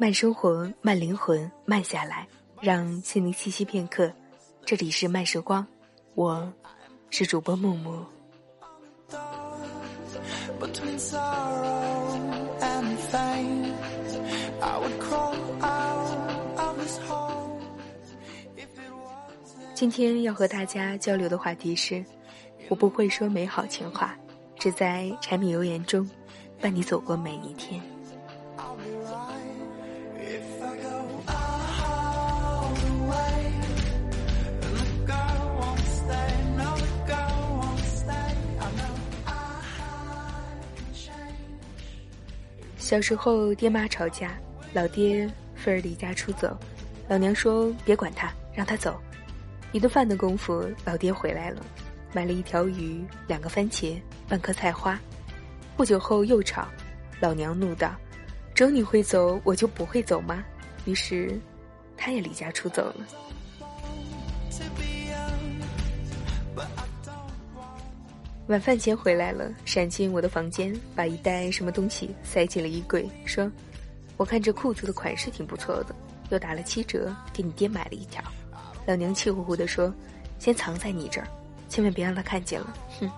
慢生活，慢灵魂，慢下来，让心灵栖息片刻。这里是慢时光，我是主播木木。今天要和大家交流的话题是：我不会说美好情话，只在柴米油盐中伴你走过每一天。小时候，爹妈吵架，老爹愤而离家出走，老娘说别管他，让他走。一顿饭的功夫，老爹回来了，买了一条鱼、两个番茄、半颗菜花。不久后又吵，老娘怒道：“只有你会走，我就不会走吗？”于是，他也离家出走了。晚饭前回来了，闪进我的房间，把一袋什么东西塞进了衣柜，说：“我看这裤子的款式挺不错的，又打了七折，给你爹买了一条。”老娘气呼呼地说：“先藏在你这儿，千万别让他看见了。”哼。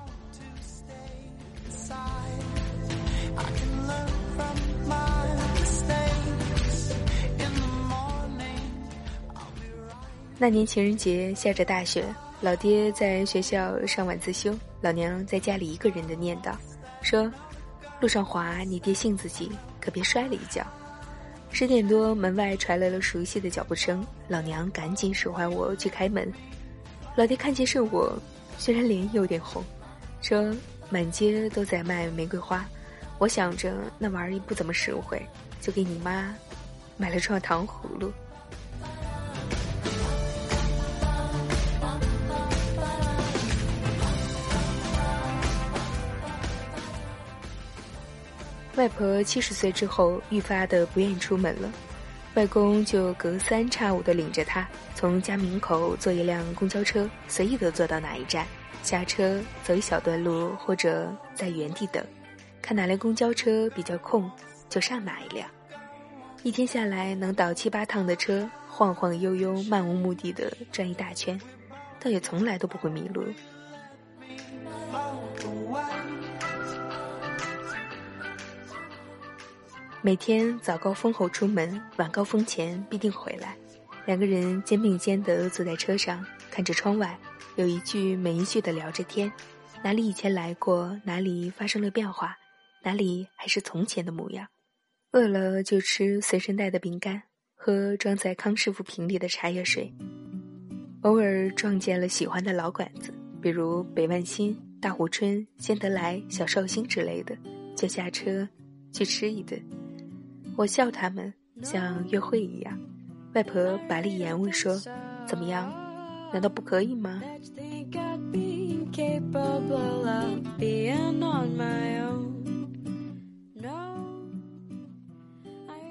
那年情人节下着大雪。老爹在学校上晚自修，老娘在家里一个人的念叨，说：“路上滑，你爹性子急，可别摔了一跤。”十点多，门外传来了熟悉的脚步声，老娘赶紧使唤我去开门。老爹看见是我，虽然脸有点红，说：“满街都在卖玫瑰花，我想着那玩意不怎么实惠，就给你妈买了串糖葫芦。”外婆七十岁之后愈发的不愿意出门了，外公就隔三差五的领着她从家门口坐一辆公交车，随意的坐到哪一站，下车走一小段路或者在原地等，看哪辆公交车比较空就上哪一辆。一天下来能倒七八趟的车，晃晃悠悠、漫无目的的转一大圈，倒也从来都不会迷路。每天早高峰后出门，晚高峰前必定回来。两个人肩并肩地坐在车上，看着窗外，有一句没一句地聊着天。哪里以前来过？哪里发生了变化？哪里还是从前的模样？饿了就吃随身带的饼干，喝装在康师傅瓶里的茶叶水。偶尔撞见了喜欢的老馆子，比如北万新、大湖春、仙得来、小绍兴之类的，就下车去吃一顿。我笑他们像约会一样，外婆白了眼问说：“怎么样？难道不可以吗？”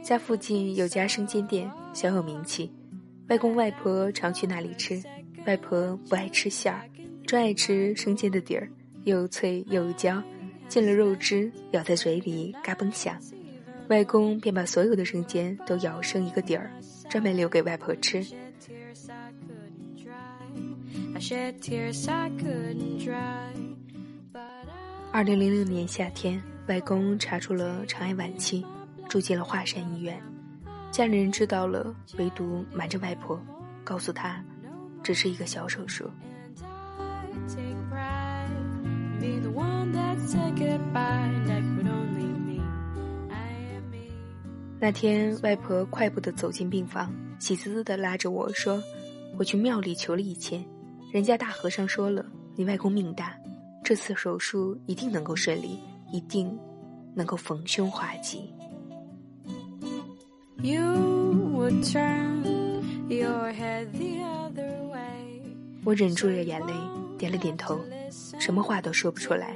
家附近有家生煎店，小有名气，外公外婆常去那里吃。外婆不爱吃馅儿，专爱吃生煎的底儿，又脆又焦，进了肉汁，咬在嘴里嘎嘣响。外公便把所有的生煎都咬剩一个底儿，专门留给外婆吃。二零零六年夏天，外公查出了肠癌晚期，住进了华山医院。家里人知道了，唯独瞒着外婆，告诉她，只是一个小手术。那天，外婆快步的走进病房，喜滋滋的拉着我说：“我去庙里求了一签，人家大和尚说了，你外公命大，这次手术一定能够顺利，一定能够逢凶化吉。” way 我忍住了眼泪，点了点头，什么话都说不出来。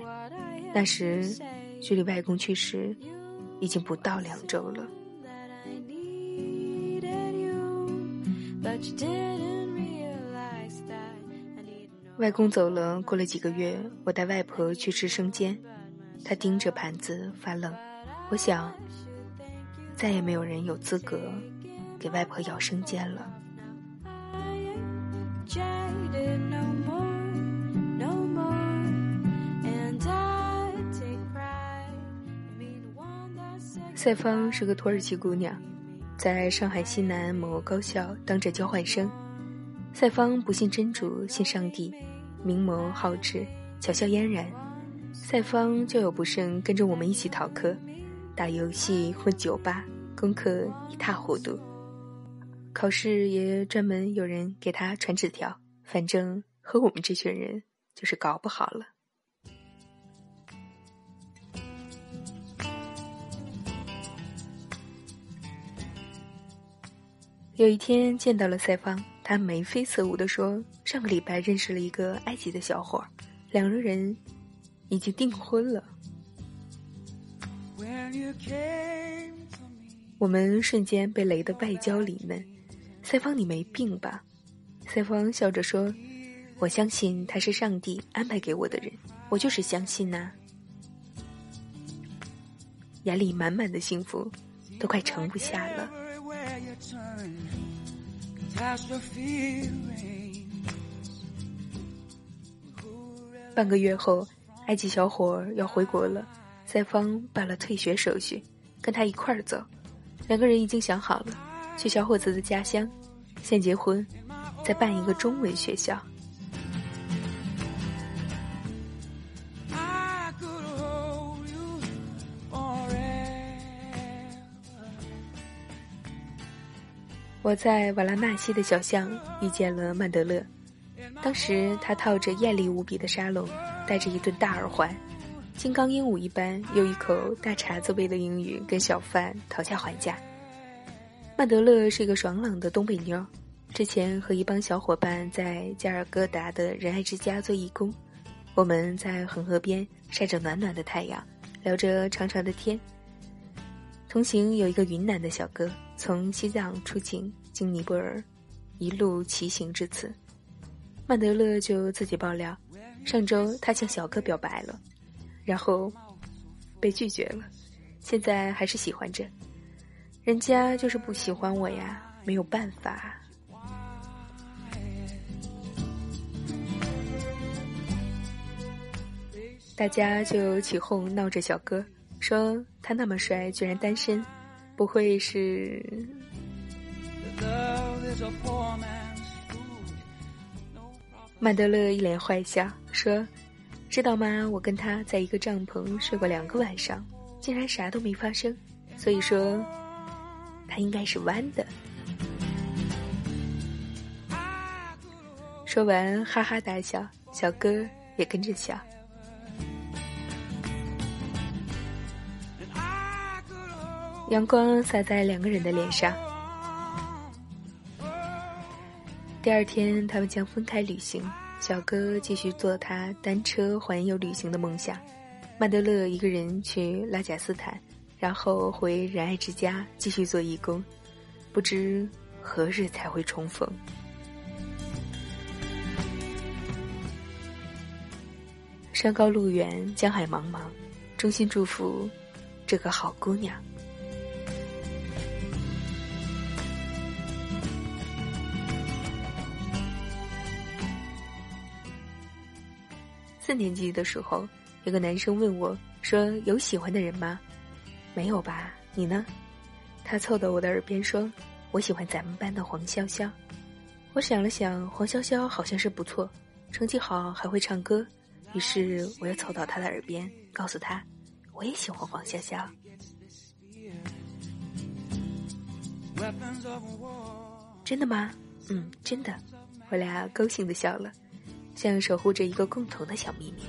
那时，距离外公去世已经不到两周了。外公走了，过了几个月，我带外婆去吃生煎，她盯着盘子发愣。我想，再也没有人有资格给外婆咬生煎了。赛芳是个土耳其姑娘，在上海西南某高校当着交换生。赛方不信真主，信上帝，明眸皓齿，巧笑嫣然。赛方交友不慎，跟着我们一起逃课，打游戏，混酒吧，功课一塌糊涂。考试也专门有人给他传纸条，反正和我们这群人就是搞不好了。有一天见到了赛芳，他眉飞色舞的说：“上个礼拜认识了一个埃及的小伙，两个人已经订婚了。”我们瞬间被雷得外焦里嫩。赛芳，你没病吧？赛芳笑着说：“我相信他是上帝安排给我的人，我就是相信呐。”眼里满满的幸福，都快盛不下了。半个月后，埃及小伙要回国了，塞方办了退学手续，跟他一块儿走。两个人已经想好了，去小伙子的家乡，先结婚，再办一个中文学校。我在瓦拉纳西的小巷遇见了曼德勒，当时他套着艳丽无比的沙龙，戴着一对大耳环，金刚鹦鹉一般，用一口大碴子味的英语跟小贩讨价还价。曼德勒是一个爽朗的东北妞，之前和一帮小伙伴在加尔各答的仁爱之家做义工，我们在恒河边晒着暖暖的太阳，聊着长长的天。同行有一个云南的小哥。从西藏出境，经尼泊尔，一路骑行至此。曼德勒就自己爆料，上周他向小哥表白了，然后被拒绝了，现在还是喜欢着。人家就是不喜欢我呀，没有办法。大家就起哄闹着小哥，说他那么帅，居然单身。不会是？曼德勒一脸坏笑说：“知道吗？我跟他在一个帐篷睡过两个晚上，竟然啥都没发生。所以说，他应该是弯的。”说完哈哈大笑，小哥也跟着笑。阳光洒在两个人的脸上。第二天，他们将分开旅行。小哥继续做他单车环游旅行的梦想，曼德勒一个人去拉贾斯坦，然后回仁爱之家继续做义工，不知何日才会重逢。山高路远，江海茫茫，衷心祝福这个好姑娘。四年级的时候，有个男生问我，说：“有喜欢的人吗？”“没有吧？你呢？”他凑到我的耳边说：“我喜欢咱们班的黄潇潇。”我想了想，黄潇潇好像是不错，成绩好，还会唱歌。于是我又凑到他的耳边，告诉他：“我也喜欢黄潇潇。”真的吗？嗯，真的。我俩高兴的笑了。像守护着一个共同的小秘密。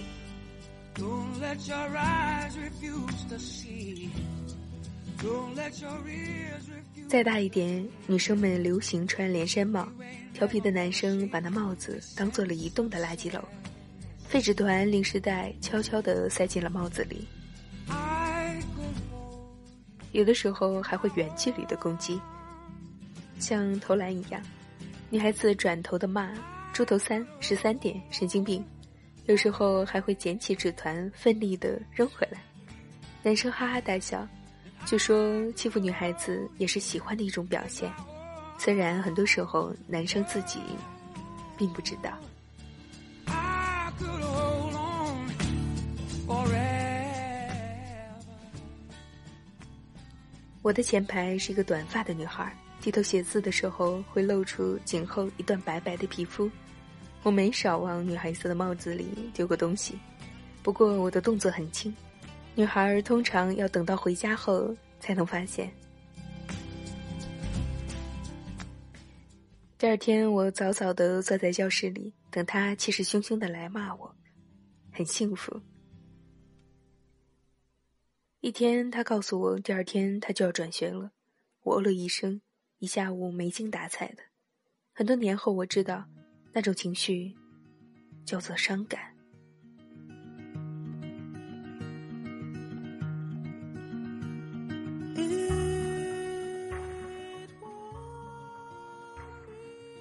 再大一点，女生们流行穿连衫帽，调皮的男生把那帽子当做了移动的垃圾篓，废纸团、零食袋悄悄地塞进了帽子里。有的时候还会远距离的攻击，像投篮一样，女孩子转头的骂。猪头三十三点，神经病，有时候还会捡起纸团，奋力的扔回来。男生哈哈大笑，就说欺负女孩子也是喜欢的一种表现，虽然很多时候男生自己并不知道。我的前排是一个短发的女孩，低头写字的时候会露出颈后一段白白的皮肤。我没少往女孩子的帽子里丢过东西，不过我的动作很轻。女孩通常要等到回家后才能发现。第二天，我早早的坐在教室里，等她气势汹汹的来骂我，很幸福。一天，她告诉我，第二天她就要转学了。我哦了一声，一下午没精打采的。很多年后，我知道，那种情绪叫做伤感。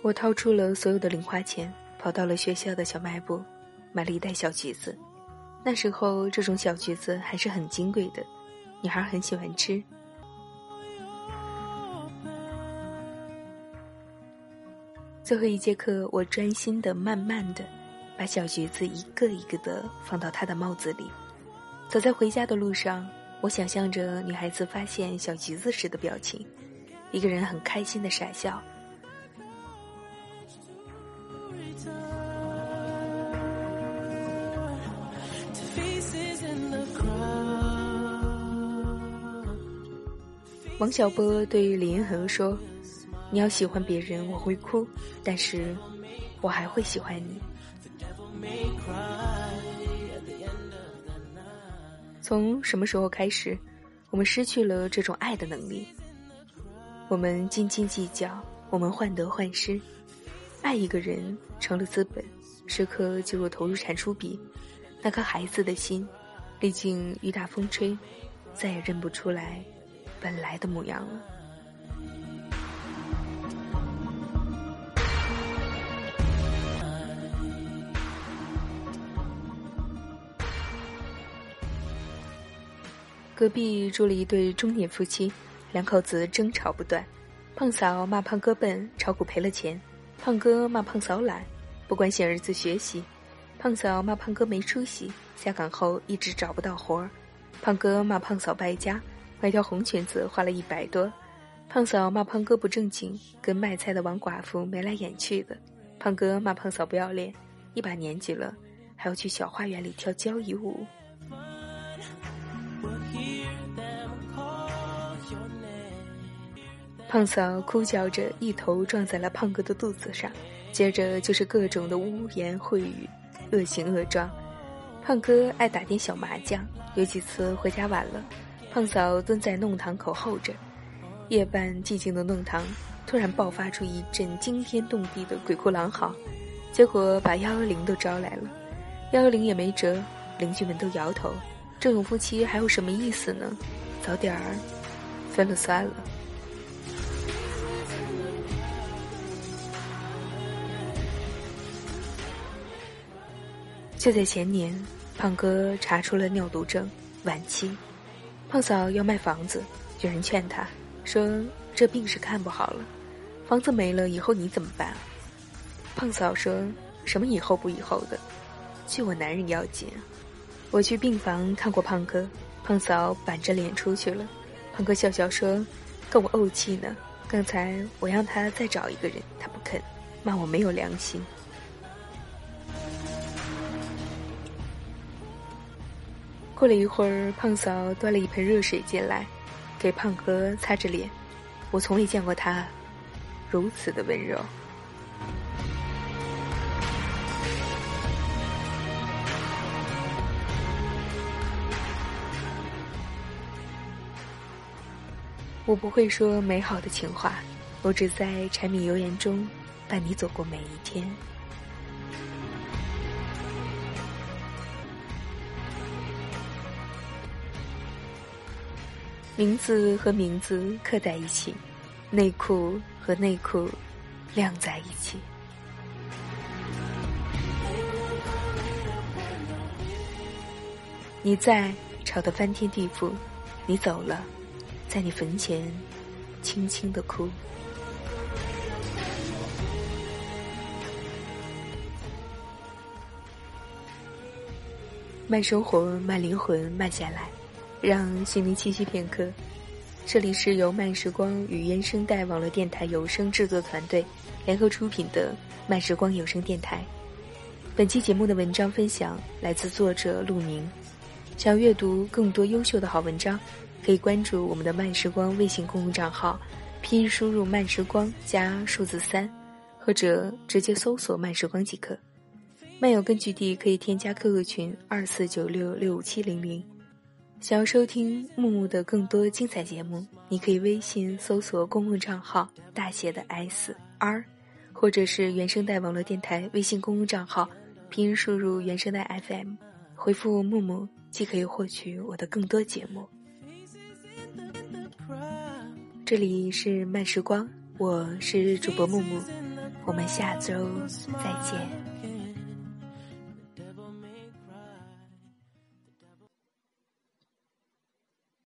我掏出了所有的零花钱，跑到了学校的小卖部，买了一袋小橘子。那时候，这种小橘子还是很金贵的，女孩很喜欢吃。最后一节课，我专心的、慢慢的把小橘子一个一个的放到她的帽子里。走在回家的路上，我想象着女孩子发现小橘子时的表情，一个人很开心的傻笑。王小波对李银河说：“你要喜欢别人，我会哭，但是我还会喜欢你。”从什么时候开始，我们失去了这种爱的能力？我们斤斤计较，我们患得患失，爱一个人成了资本，时刻就如投入产出比，那颗孩子的心，历经雨打风吹，再也认不出来。本来的模样了。隔壁住了一对中年夫妻，两口子争吵不断。胖嫂骂胖哥笨，炒股赔了钱；胖哥骂胖嫂懒，不关心儿子学习。胖嫂骂胖哥没出息，下岗后一直找不到活儿。胖哥骂胖嫂败家。买条红裙子花了一百多，胖嫂骂胖哥不正经，跟卖菜的王寡妇眉来眼去的。胖哥骂胖嫂不要脸，一把年纪了还要去小花园里跳交谊舞。胖嫂哭叫着一头撞在了胖哥的肚子上，接着就是各种的污言秽语，恶行恶状。胖哥爱打点小麻将，有几次回家晚了。胖嫂蹲在弄堂口候着，夜半寂静的弄堂突然爆发出一阵惊天动地的鬼哭狼嚎，结果把幺幺零都招来了，幺幺零也没辙，邻居们都摇头，这种夫妻还有什么意思呢？早点儿分了算了。就在前年，胖哥查出了尿毒症，晚期。胖嫂要卖房子，有人劝他说：“这病是看不好了，房子没了以后你怎么办？”胖嫂说：“什么以后不以后的，救我男人要紧。”我去病房看过胖哥，胖嫂板着脸出去了。胖哥笑笑说：“跟我怄气呢，刚才我让他再找一个人，他不肯，骂我没有良心。”过了一会儿，胖嫂端了一盆热水进来，给胖哥擦着脸。我从未见过他如此的温柔。我不会说美好的情话，我只在柴米油盐中伴你走过每一天。名字和名字刻在一起，内裤和内裤晾在一起。你在吵得翻天地覆，你走了，在你坟前轻轻的哭。慢生活，慢灵魂，慢下来，让心灵栖息片刻。这里是由慢时光与原声带网络电台有声制作团队联合出品的慢时光有声电台。本期节目的文章分享来自作者陆宁。想阅读更多优秀的好文章，可以关注我们的慢时光微信公众账号，拼音输入“慢时光”加数字三，或者直接搜索“慢时光”即可。漫友根据地可以添加 QQ 群二四九六六五七零零。想要收听木木的更多精彩节目，你可以微信搜索公共账号大写的 S R，或者是原声带网络电台微信公共账号，拼音输入原声带 FM，回复木木即可以获取我的更多节目。这里是慢时光，我是主播木木，我们下周再见。